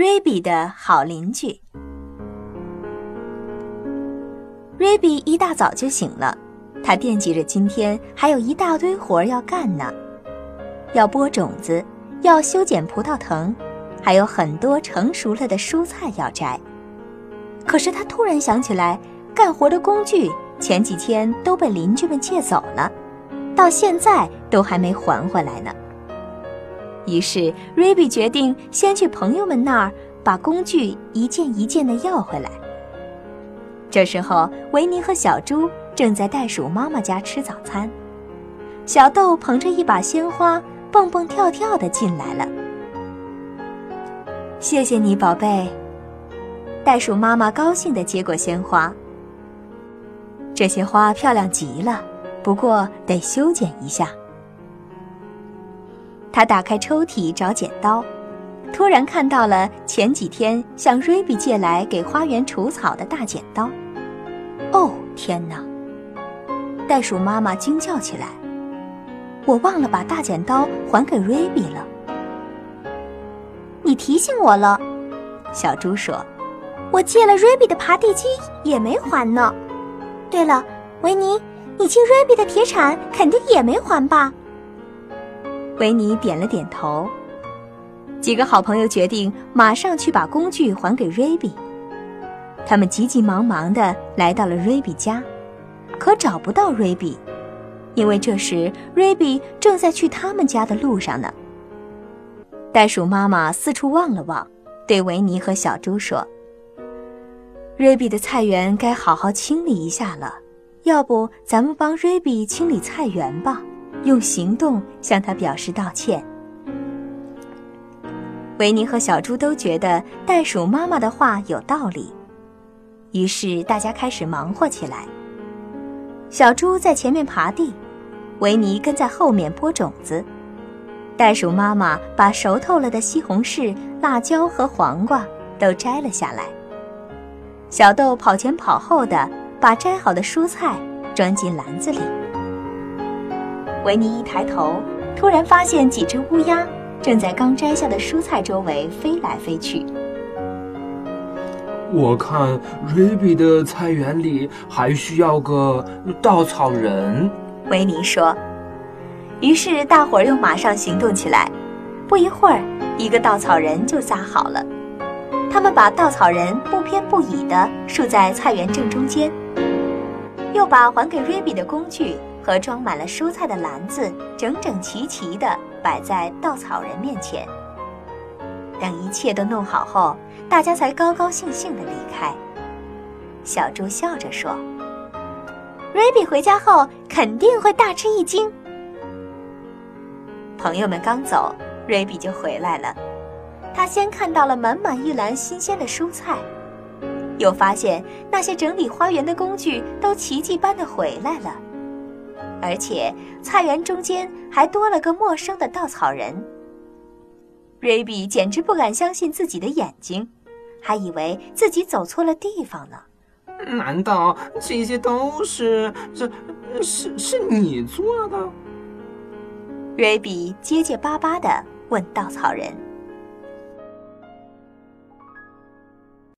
瑞比的好邻居。瑞比一大早就醒了，他惦记着今天还有一大堆活儿要干呢，要播种子，要修剪葡萄藤，还有很多成熟了的蔬菜要摘。可是他突然想起来，干活的工具前几天都被邻居们借走了，到现在都还没还回来呢。于是，瑞比决定先去朋友们那儿把工具一件一件的要回来。这时候，维尼和小猪正在袋鼠妈妈家吃早餐，小豆捧着一把鲜花，蹦蹦跳跳的进来了。谢谢你，宝贝。袋鼠妈妈高兴的接过鲜花。这些花漂亮极了，不过得修剪一下。他打开抽屉找剪刀，突然看到了前几天向瑞比借来给花园除草的大剪刀。哦，天哪！袋鼠妈妈惊叫起来：“我忘了把大剪刀还给瑞比了。”你提醒我了，小猪说：“我借了瑞比的爬地机也没还呢。对了，维尼，你借瑞比的铁铲肯定也没还吧？”维尼点了点头。几个好朋友决定马上去把工具还给瑞比。他们急急忙忙地来到了瑞比家，可找不到瑞比，因为这时瑞比正在去他们家的路上呢。袋鼠妈妈四处望了望，对维尼和小猪说：“瑞比的菜园该好好清理一下了，要不咱们帮瑞比清理菜园吧？”用行动向他表示道歉。维尼和小猪都觉得袋鼠妈妈的话有道理，于是大家开始忙活起来。小猪在前面耙地，维尼跟在后面播种子。袋鼠妈妈把熟透了的西红柿、辣椒和黄瓜都摘了下来。小豆跑前跑后的把摘好的蔬菜装进篮子里。维尼一抬头，突然发现几只乌鸦正在刚摘下的蔬菜周围飞来飞去。我看瑞比的菜园里还需要个稻草人，维尼说。于是大伙儿又马上行动起来。不一会儿，一个稻草人就扎好了。他们把稻草人不偏不倚地竖在菜园正中间，又把还给瑞比的工具。和装满了蔬菜的篮子整整齐齐地摆在稻草人面前。等一切都弄好后，大家才高高兴兴地离开。小猪笑着说：“瑞比回家后肯定会大吃一惊。”朋友们刚走，瑞比就回来了。他先看到了满满一篮新鲜的蔬菜，又发现那些整理花园的工具都奇迹般的回来了。而且菜园中间还多了个陌生的稻草人。瑞比简直不敢相信自己的眼睛，还以为自己走错了地方呢。难道这些都是这是是你做的？瑞比结结巴巴的问稻草人。